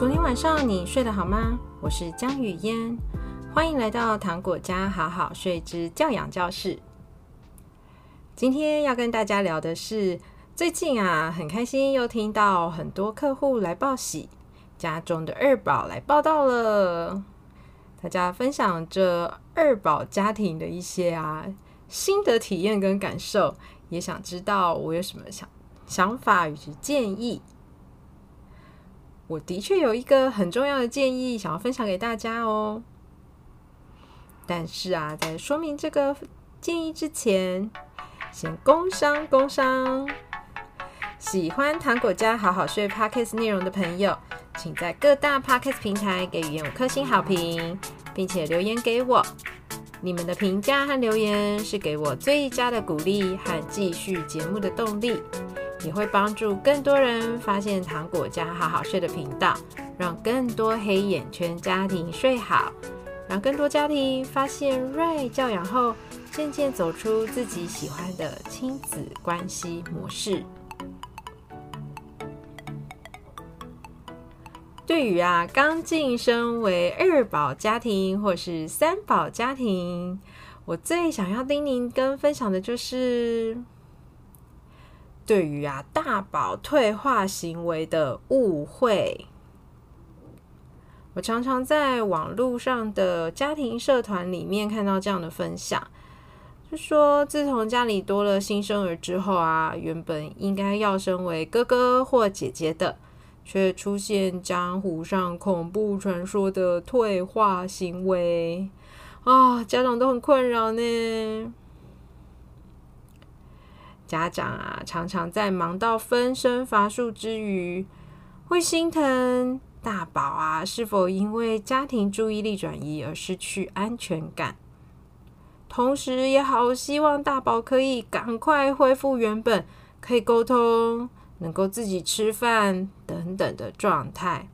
昨天晚上你睡得好吗？我是江雨嫣，欢迎来到糖果家好好睡之教养教室。今天要跟大家聊的是，最近啊，很开心又听到很多客户来报喜，家中的二宝来报到了。大家分享这二宝家庭的一些啊心得体验跟感受，也想知道我有什么想想法以及建议。我的确有一个很重要的建议想要分享给大家哦，但是啊，在说明这个建议之前，先工商工商。喜欢糖果家好好睡 Podcast 内容的朋友，请在各大 Podcast 平台给予五颗星好评，并且留言给我。你们的评价和留言是给我最佳的鼓励和继续节目的动力。也会帮助更多人发现糖果家好好睡的频道，让更多黑眼圈家庭睡好，让更多家庭发现 Right 教养后，渐渐走出自己喜欢的亲子关系模式。对于啊，刚晋升为二宝家庭或是三宝家庭，我最想要叮咛跟分享的就是。对于啊大宝退化行为的误会，我常常在网络上的家庭社团里面看到这样的分享，就说自从家里多了新生儿之后啊，原本应该要升为哥哥或姐姐的，却出现江湖上恐怖传说的退化行为啊，家长都很困扰呢。家长啊，常常在忙到分身乏术之余，会心疼大宝啊，是否因为家庭注意力转移而失去安全感？同时，也好希望大宝可以赶快恢复原本可以沟通、能够自己吃饭等等的状态。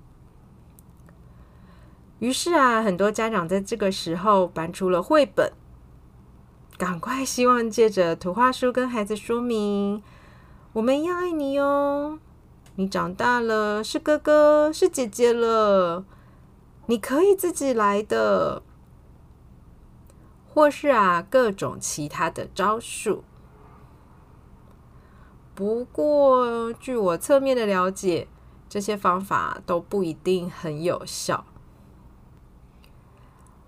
于是啊，很多家长在这个时候搬出了绘本。赶快，希望借着图画书跟孩子说明，我们一样爱你哦。你长大了，是哥哥，是姐姐了，你可以自己来的。或是啊，各种其他的招数。不过，据我侧面的了解，这些方法都不一定很有效。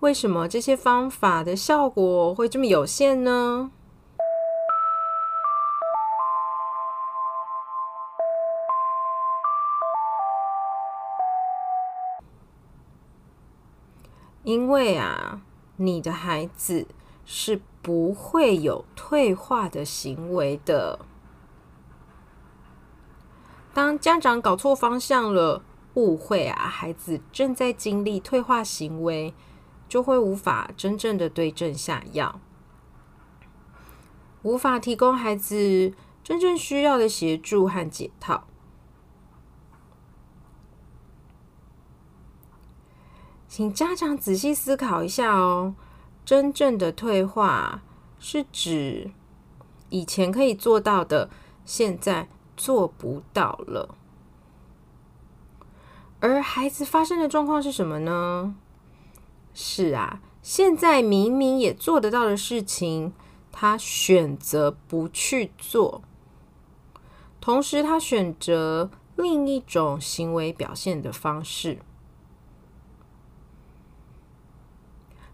为什么这些方法的效果会这么有限呢？因为啊，你的孩子是不会有退化的行为的。当家长搞错方向了，误会啊，孩子正在经历退化行为。就会无法真正的对症下药，无法提供孩子真正需要的协助和解套。请家长仔细思考一下哦，真正的退化是指以前可以做到的，现在做不到了。而孩子发生的状况是什么呢？是啊，现在明明也做得到的事情，他选择不去做，同时他选择另一种行为表现的方式。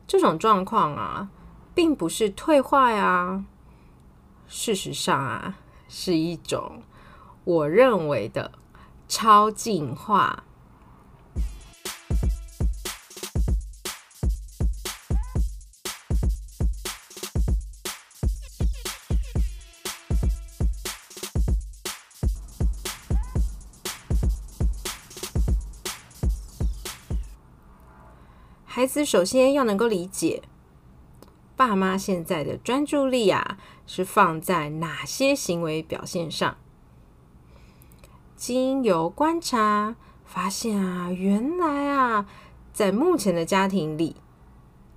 这种状况啊，并不是退化呀，事实上啊，是一种我认为的超进化。孩子首先要能够理解，爸妈现在的专注力啊，是放在哪些行为表现上。经由观察发现啊，原来啊，在目前的家庭里，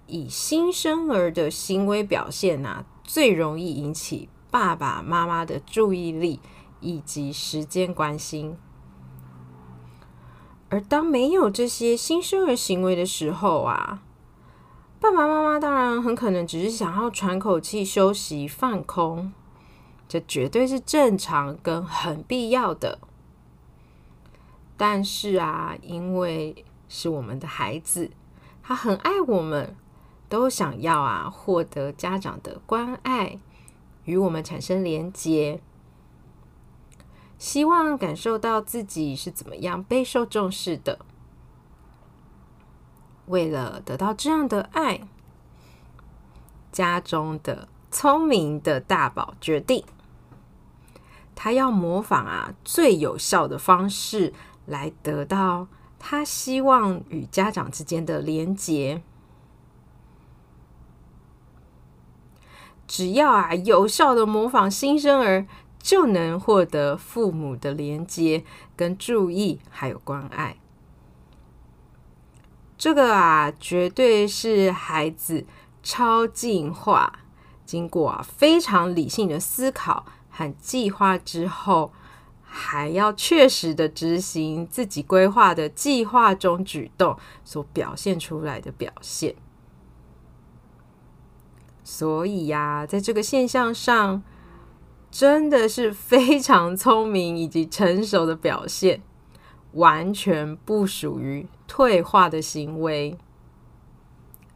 以新生儿的行为表现啊，最容易引起爸爸妈妈的注意力以及时间关心。而当没有这些新生儿行为的时候啊，爸爸妈妈当然很可能只是想要喘口气、休息、放空，这绝对是正常跟很必要的。但是啊，因为是我们的孩子，他很爱我们，都想要啊获得家长的关爱，与我们产生连结。希望感受到自己是怎么样备受重视的。为了得到这样的爱，家中的聪明的大宝决定，他要模仿啊最有效的方式来得到他希望与家长之间的连结。只要啊有效的模仿新生儿。就能获得父母的连接、跟注意，还有关爱。这个啊，绝对是孩子超进化，经过啊非常理性的思考和计划之后，还要确实的执行自己规划的计划中举动所表现出来的表现。所以呀，在这个现象上。真的是非常聪明以及成熟的表现，完全不属于退化的行为。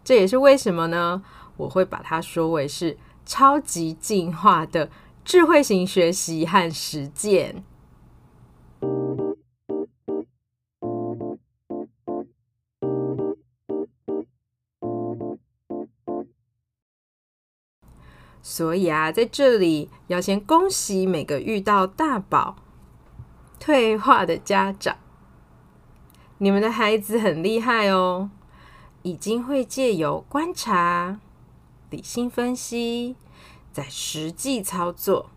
这也是为什么呢？我会把它说为是超级进化的智慧型学习和实践。所以啊，在这里要先恭喜每个遇到大宝退化的家长，你们的孩子很厉害哦，已经会借由观察、理性分析，在实际操作，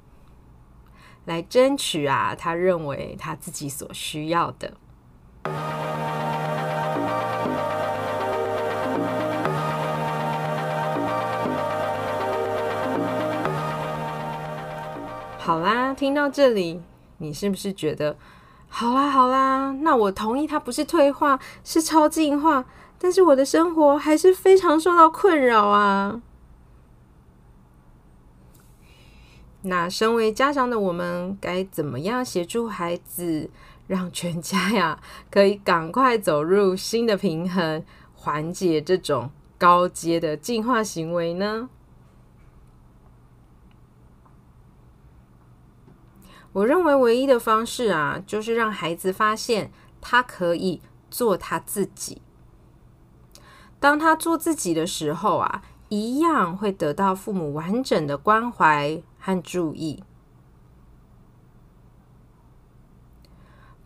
来争取啊，他认为他自己所需要的。好啦，听到这里，你是不是觉得好啦好啦？那我同意，它不是退化，是超进化，但是我的生活还是非常受到困扰啊。那身为家长的我们，该怎么样协助孩子，让全家呀可以赶快走入新的平衡，缓解这种高阶的进化行为呢？我认为唯一的方式啊，就是让孩子发现他可以做他自己。当他做自己的时候啊，一样会得到父母完整的关怀和注意。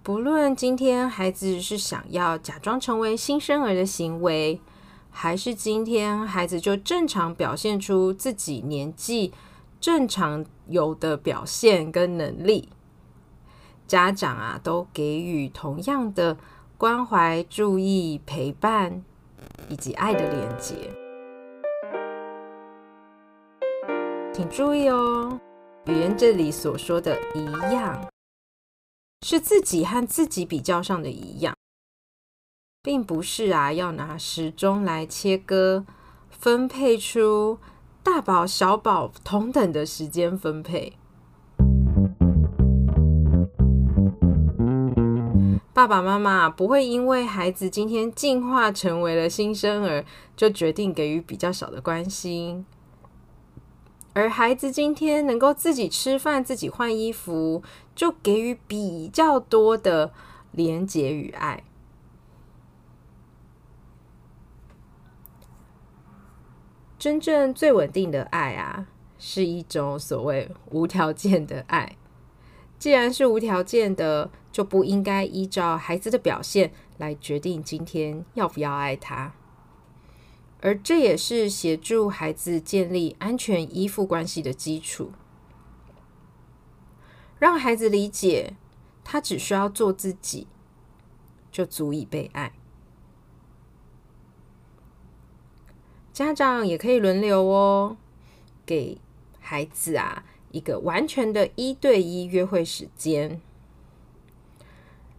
不论今天孩子是想要假装成为新生儿的行为，还是今天孩子就正常表现出自己年纪正常有的表现跟能力，家长啊都给予同样的关怀、注意、陪伴以及爱的连接。请注意哦，语言这里所说的一样，是自己和自己比较上的一样，并不是啊要拿时钟来切割、分配出。大宝、小宝同等的时间分配，爸爸妈妈不会因为孩子今天进化成为了新生儿，就决定给予比较少的关心；而孩子今天能够自己吃饭、自己换衣服，就给予比较多的连结与爱。真正最稳定的爱啊，是一种所谓无条件的爱。既然是无条件的，就不应该依照孩子的表现来决定今天要不要爱他。而这也是协助孩子建立安全依附关系的基础，让孩子理解他只需要做自己，就足以被爱。家长也可以轮流哦，给孩子啊一个完全的一对一约会时间，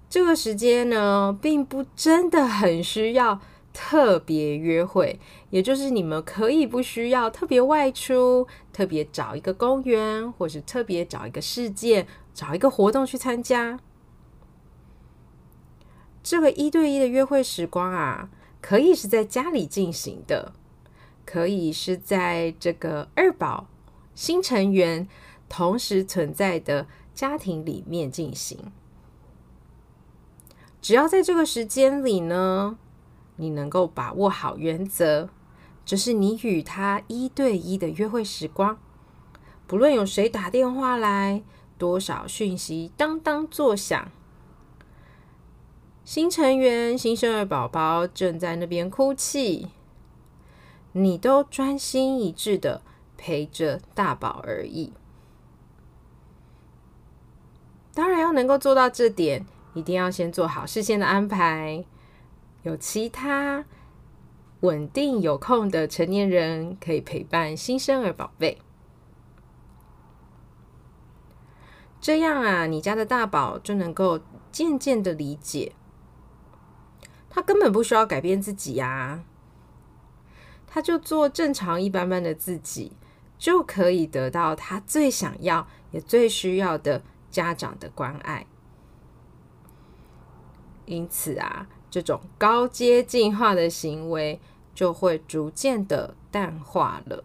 这个时间呢，并不真的很需要特别约会，也就是你们可以不需要特别外出，特别找一个公园，或是特别找一个事件，找一个活动去参加。这个一对一的约会时光啊，可以是在家里进行的，可以是在这个二宝新成员同时存在的家庭里面进行。只要在这个时间里呢，你能够把握好原则，这是你与他一对一的约会时光。不论有谁打电话来，多少讯息当当作响，新成员新生儿宝宝正在那边哭泣，你都专心一致的陪着大宝而已。当然要能够做到这点。一定要先做好事先的安排，有其他稳定有空的成年人可以陪伴新生儿宝贝。这样啊，你家的大宝就能够渐渐的理解，他根本不需要改变自己呀，他就做正常一般般的自己，就可以得到他最想要也最需要的家长的关爱。因此啊，这种高阶进化的行为就会逐渐的淡化了。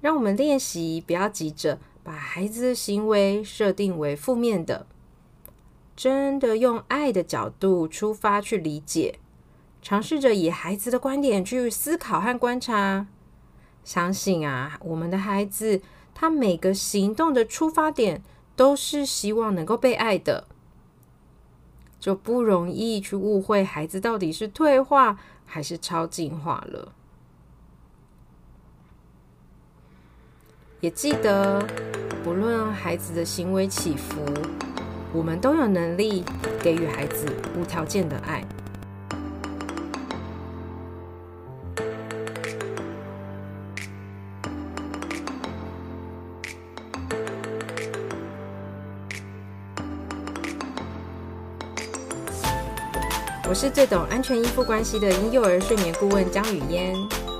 让我们练习，不要急着把孩子的行为设定为负面的，真的用爱的角度出发去理解。尝试着以孩子的观点去思考和观察，相信啊，我们的孩子他每个行动的出发点都是希望能够被爱的，就不容易去误会孩子到底是退化还是超进化了。也记得，不论孩子的行为起伏，我们都有能力给予孩子无条件的爱。我是最懂安全依附关系的婴幼儿睡眠顾问江语嫣。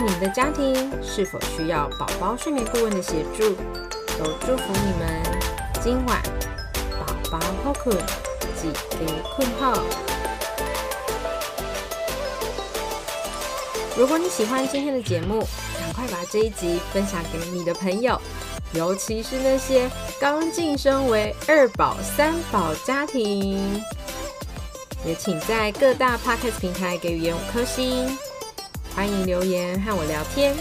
你们的家庭是否需要宝宝睡眠顾问的协助，都祝福你们今晚宝宝好困，记得困好。如果你喜欢今天的节目，赶快把这一集分享给你的朋友，尤其是那些刚晋升为二宝、三宝家庭。也请在各大 Podcast 平台给予五颗星，欢迎留言和我聊天，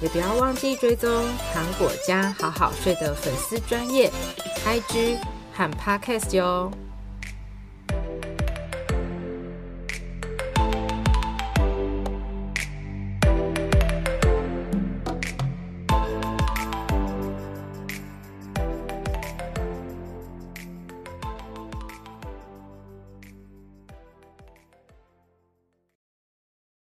也不要忘记追踪糖果家好好睡的粉丝专业 IG 和 Podcast 哟。